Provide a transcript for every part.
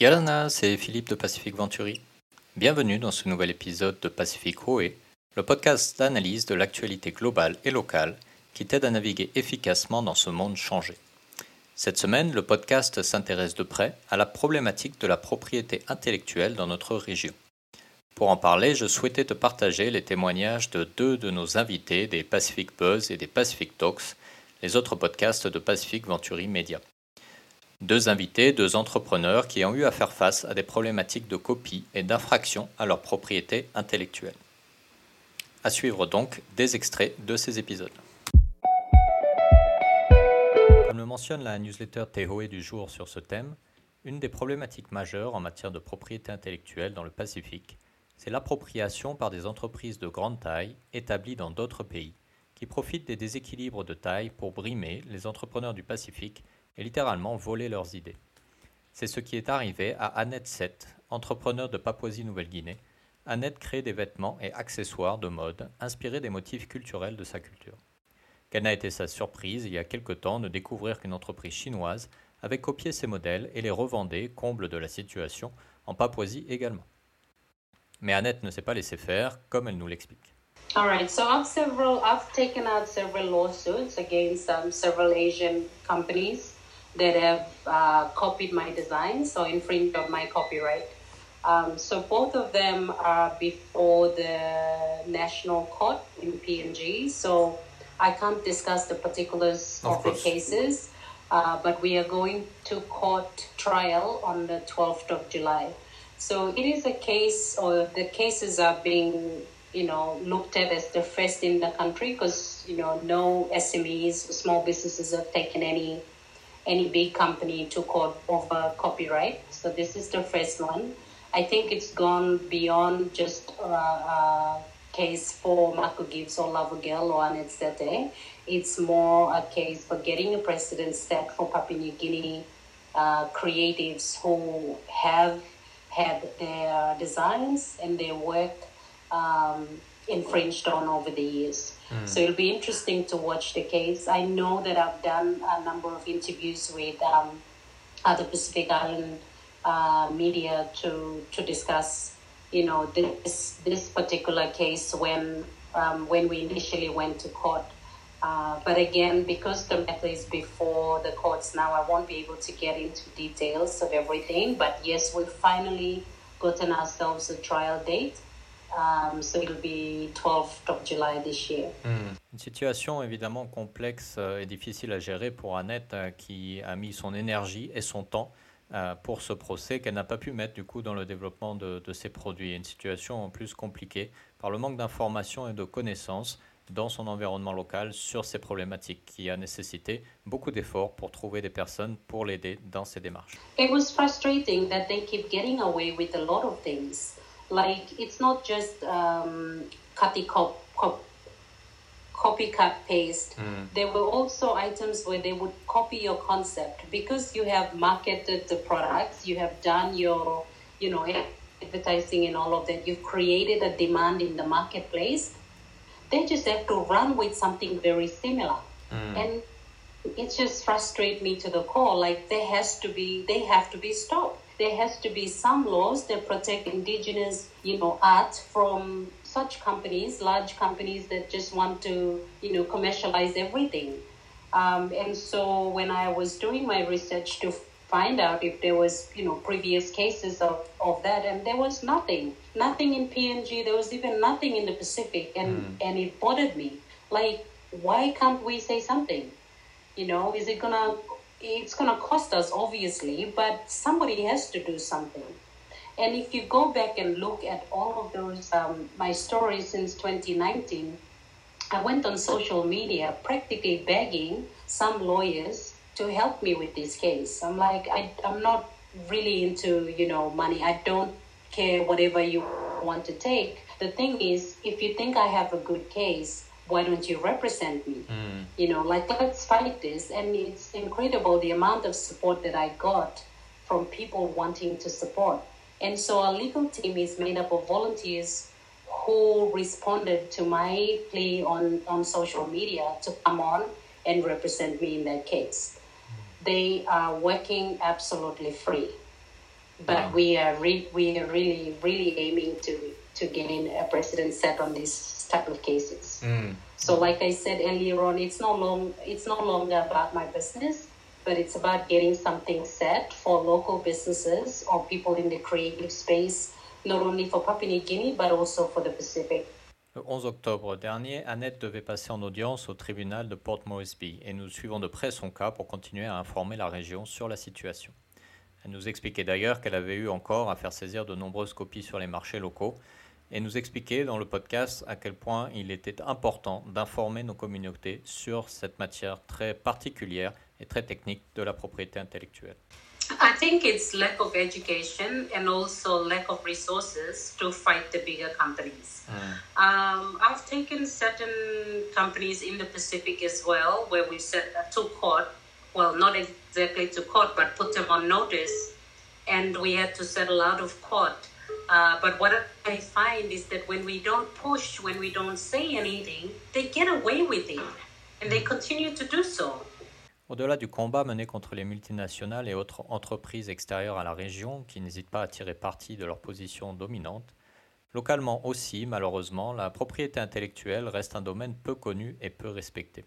Yalana, c'est Philippe de Pacific Venturi. Bienvenue dans ce nouvel épisode de Pacific Hoé, le podcast d'analyse de l'actualité globale et locale qui t'aide à naviguer efficacement dans ce monde changé. Cette semaine, le podcast s'intéresse de près à la problématique de la propriété intellectuelle dans notre région. Pour en parler, je souhaitais te partager les témoignages de deux de nos invités des Pacific Buzz et des Pacific Talks, les autres podcasts de Pacific Venturi Media. Deux invités, deux entrepreneurs qui ont eu à faire face à des problématiques de copie et d'infraction à leur propriété intellectuelle. À suivre donc des extraits de ces épisodes. Comme le mentionne la newsletter Tehoe du jour sur ce thème, une des problématiques majeures en matière de propriété intellectuelle dans le Pacifique, c'est l'appropriation par des entreprises de grande taille établies dans d'autres pays, qui profitent des déséquilibres de taille pour brimer les entrepreneurs du Pacifique et littéralement voler leurs idées. C'est ce qui est arrivé à Annette Seth, entrepreneur de Papouasie-Nouvelle-Guinée. Annette crée des vêtements et accessoires de mode inspirés des motifs culturels de sa culture. Quelle n'a été sa surprise il y a quelque temps de découvrir qu'une entreprise chinoise avait copié ces modèles et les revendait, comble de la situation, en Papouasie également. Mais Annette ne s'est pas laissé faire, comme elle nous l'explique. All right, so I've several, I've taken out several lawsuits against um, several Asian companies that have uh, copied my designs or infringed on my copyright. Um, so both of them are before the national court in PNG. So I can't discuss the particulars of, of the cases, uh, but we are going to court trial on the 12th of July. So it is a case, or the cases are being, you know, looked at as the first in the country because, you know, no SMEs, small businesses have taken any any big company to court over copyright. So this is the first one. I think it's gone beyond just a uh, uh, case for Marco Gibbs or Lavagel or Annette. It's more a case for getting a precedent set for Papua New Guinea uh, creatives who have had their designs and their work um, infringed on over the years. Mm. So it'll be interesting to watch the case. I know that I've done a number of interviews with um, other Pacific Island uh, media to to discuss, you know, this this particular case when um, when we initially went to court. Uh, but again, because the matter is before the courts now, I won't be able to get into details of everything. But yes, we've finally gotten ourselves a trial date. Um, so it'll be 12th of July this year. Mm. Une situation évidemment complexe euh, et difficile à gérer pour Annette euh, qui a mis son énergie et son temps euh, pour ce procès qu'elle n'a pas pu mettre du coup dans le développement de, de ses produits. Une situation en plus compliquée par le manque d'informations et de connaissances dans son environnement local sur ces problématiques qui a nécessité beaucoup d'efforts pour trouver des personnes pour l'aider dans ses démarches. It was frustrating that they keep getting away with a lot of things. Like it's not just um, copy cop, cop, copycat paste. Mm. There were also items where they would copy your concept because you have marketed the products, you have done your, you know, advertising and all of that. You've created a demand in the marketplace they just have to run with something very similar. Mm. And it just frustrates me to the core. Like there has to be, they have to be stopped. There has to be some laws that protect indigenous, you know, art from such companies, large companies that just want to, you know, commercialize everything. Um, and so when I was doing my research to find out if there was, you know, previous cases of, of that, and there was nothing. Nothing in PNG. There was even nothing in the Pacific, and mm. and it bothered me. Like, why can't we say something? You know, is it gonna? It's gonna cost us, obviously, but somebody has to do something. And if you go back and look at all of those, um, my stories since 2019, I went on social media practically begging some lawyers to help me with this case. I'm like, I, I'm not really into, you know, money. I don't care whatever you want to take. The thing is, if you think I have a good case, why don't you represent me? Mm. You know, like let's fight this. And it's incredible the amount of support that I got from people wanting to support. And so our legal team is made up of volunteers who responded to my plea on, on social media to come on and represent me in that case they are working absolutely free. but we are re- we are really really aiming to to gain a precedent set on these type of cases. Mm. So, like I said earlier on, it's no long it's no longer about my business, but it's about getting something set for local businesses or people in the creative space, not only for Papua New Guinea but also for the Pacific. Le 11 octobre dernier, Annette devait passer en audience au tribunal de Port Moresby et nous suivons de près son cas pour continuer à informer la région sur la situation. Elle nous expliquait d'ailleurs qu'elle avait eu encore à faire saisir de nombreuses copies sur les marchés locaux et nous expliquer dans le podcast à quel point il était important d'informer nos communautés sur cette matière très particulière et très technique de la propriété intellectuelle. I think it's lack of education and also lack of resources to fight the bigger companies. Mm. Um, I've taken certain companies in the Pacific as well, where we set to court. Well, not exactly to court, but put them on notice, and we had to settle out of court Uh, but what I find is that when we don't push, when we don't say anything, they get away with it. And they continue to do so. Au-delà du combat mené contre les multinationales et autres entreprises extérieures à la région qui n'hésitent pas à tirer parti de leur position dominante, localement aussi, malheureusement, la propriété intellectuelle reste un domaine peu connu et peu respecté.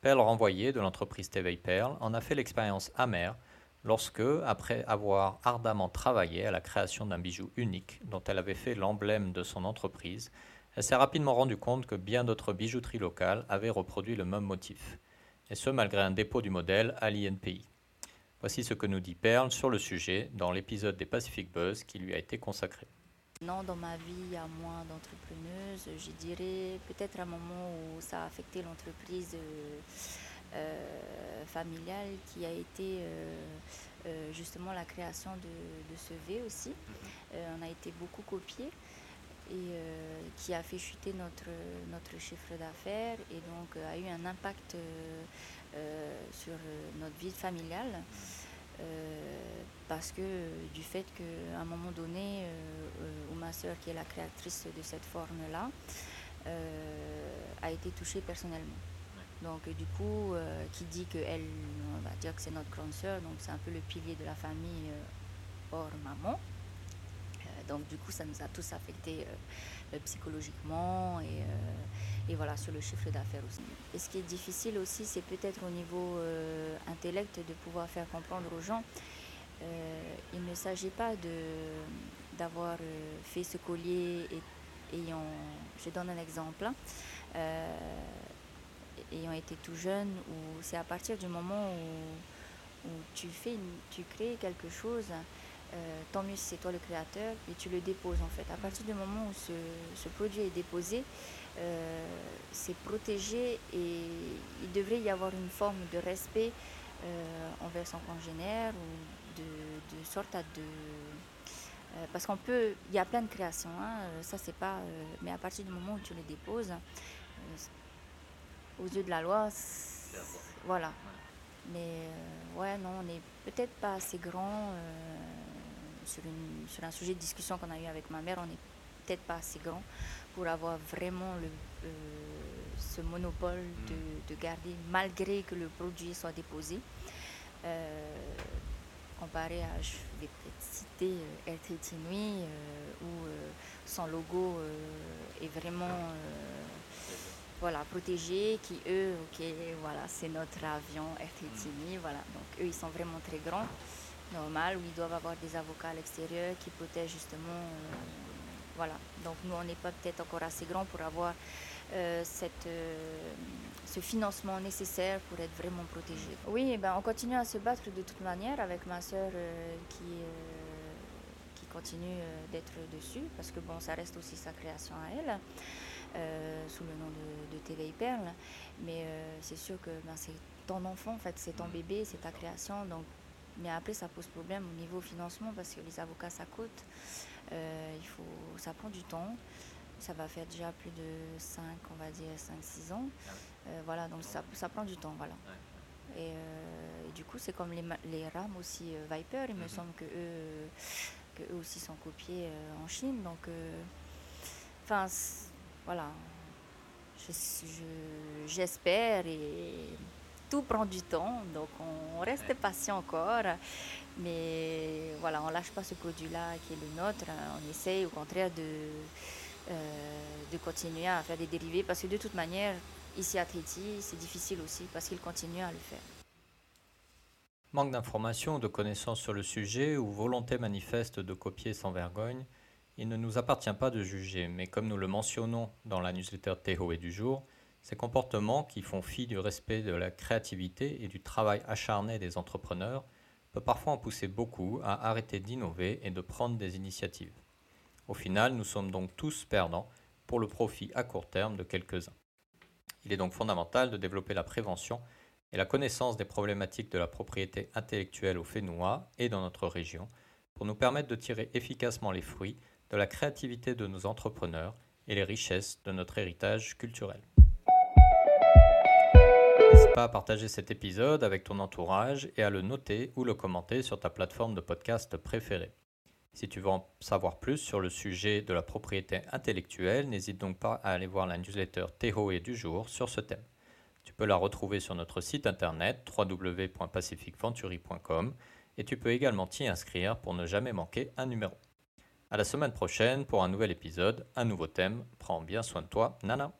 Pearl renvoyé de l'entreprise TV Pearl en a fait l'expérience amère lorsque, après avoir ardemment travaillé à la création d'un bijou unique dont elle avait fait l'emblème de son entreprise, elle s'est rapidement rendue compte que bien d'autres bijouteries locales avaient reproduit le même motif, et ce malgré un dépôt du modèle à l'INPI. Voici ce que nous dit Perle sur le sujet dans l'épisode des Pacific Buzz qui lui a été consacré. Non, dans ma vie, a moins d'entrepreneuses. Je dirais peut-être un moment où ça a affecté l'entreprise. Euh, familiale qui a été euh, euh, justement la création de, ce V aussi. Mhm. on a été beaucoup copié et qui a fait chuter notre, notre chiffre d'affaires et donc a eu un impact sur notre vie familiale. parce que du fait qu'à un moment donné, où ma soeur, qui est la créatrice de cette forme-là, a été touchée personnellement. Donc du coup, euh, qui dit qu'elle, on va dire que c'est notre grande sœur, donc c'est un peu le pilier de la famille euh, hors maman. Euh, donc du coup, ça nous a tous affectés psychologiquement et, voilà sur le chiffre d'affaires aussi. Et ce qui est difficile aussi, c'est peut-être au niveau intellect de pouvoir faire comprendre aux gens. il ne s'agit pas d'avoir fait ce collier et ayant, je donne un exemple. Hein, ayant été tout jeune, ou c'est à partir du moment où, tu, fais tu crées quelque chose, euh, tant mieux si c'est toi le créateur, et tu le déposes en fait. À partir du moment où ce, produit est déposé, euh, c'est protégé et il devrait y avoir une forme de respect euh, envers son congénère ou de, sorte à de... parce qu'on peut, il y a plein de créations, hein, ça c'est pas, mais à partir du moment où tu le déposes, aux yeux de la loi, voilà. Mais euh, ouais, non, on n'est peut-être pas assez grand euh, sur, une, sur un sujet de discussion qu'on a eu avec ma mère, on n'est peut-être pas assez grand pour avoir vraiment le, euh, ce monopole mm. de, garder, malgré que le produit soit déposé. comparé à, je vais peut-être citer RTT Nuit, où son logo est vraiment voilà, protégés, qui eux, ok, voilà, c'est notre avion RTTI, voilà. Donc eux, ils sont vraiment très grands, normal, où ils doivent avoir des avocats à l'extérieur qui protègent justement, euh, voilà. Donc nous, on n'est pas peut-être encore assez grands pour avoir euh, cette, euh, ce financement nécessaire pour être vraiment protégés. Oui, ben, on continue à se battre de toute manière avec ma soeur qui qui continue d'être dessus, parce que bon, ça reste aussi sa création à elle. Euh, sous le nom de, de TV Perle. Mais euh, c'est sûr que ben, c'est ton enfant, en fait, c'est ton bébé, c'est ta création. Donc, mais après, ça pose problème au niveau financement parce que les avocats, ça coûte. Euh, il faut, ça prend du temps. Ça va faire déjà plus de 5, on va dire 5-6 ans. voilà, donc ça, ça, prend du temps. Voilà. Et, du coup, c'est comme les, les rames aussi Viper. Il me mhm. semble que eux, que eux aussi sont copiés en Chine. Donc, enfin, voilà, j'espère et tout prend du temps, donc on reste patient encore. Mais voilà, on lâche pas ce produit-là qui est le nôtre. On essaye au contraire de, euh, de continuer à faire des dérivés parce que de toute manière, ici à Tahiti, c'est difficile aussi parce qu'ils continuent à le faire. Manque d'informations ou de connaissances sur le sujet ou volonté manifeste de copier sans vergogne, il ne nous appartient pas de juger, mais comme nous le mentionnons dans la newsletter Teho et du jour, ces comportements qui font fi du respect de la créativité et du travail acharné des entrepreneurs peuvent parfois en pousser beaucoup à arrêter d'innover et de prendre des initiatives. Au final, nous sommes donc tous perdants pour le profit à court terme de quelques-uns. Il est donc fondamental de développer la prévention et la connaissance des problématiques de la propriété intellectuelle au Fénois et dans notre région pour nous permettre de tirer efficacement les fruits de la créativité de nos entrepreneurs et les richesses de notre héritage culturel. N'hésite pas à partager cet épisode avec ton entourage et à le noter ou le commenter sur ta plateforme de podcast préférée. Si tu veux en savoir plus sur le sujet de la propriété intellectuelle, n'hésite donc pas à aller voir la newsletter et du jour sur ce thème. Tu peux la retrouver sur notre site internet www.pacificventuri.com et tu peux également t'y inscrire pour ne jamais manquer un numéro. À la semaine prochaine pour un nouvel épisode, un nouveau thème. Prends bien soin de toi, Nana.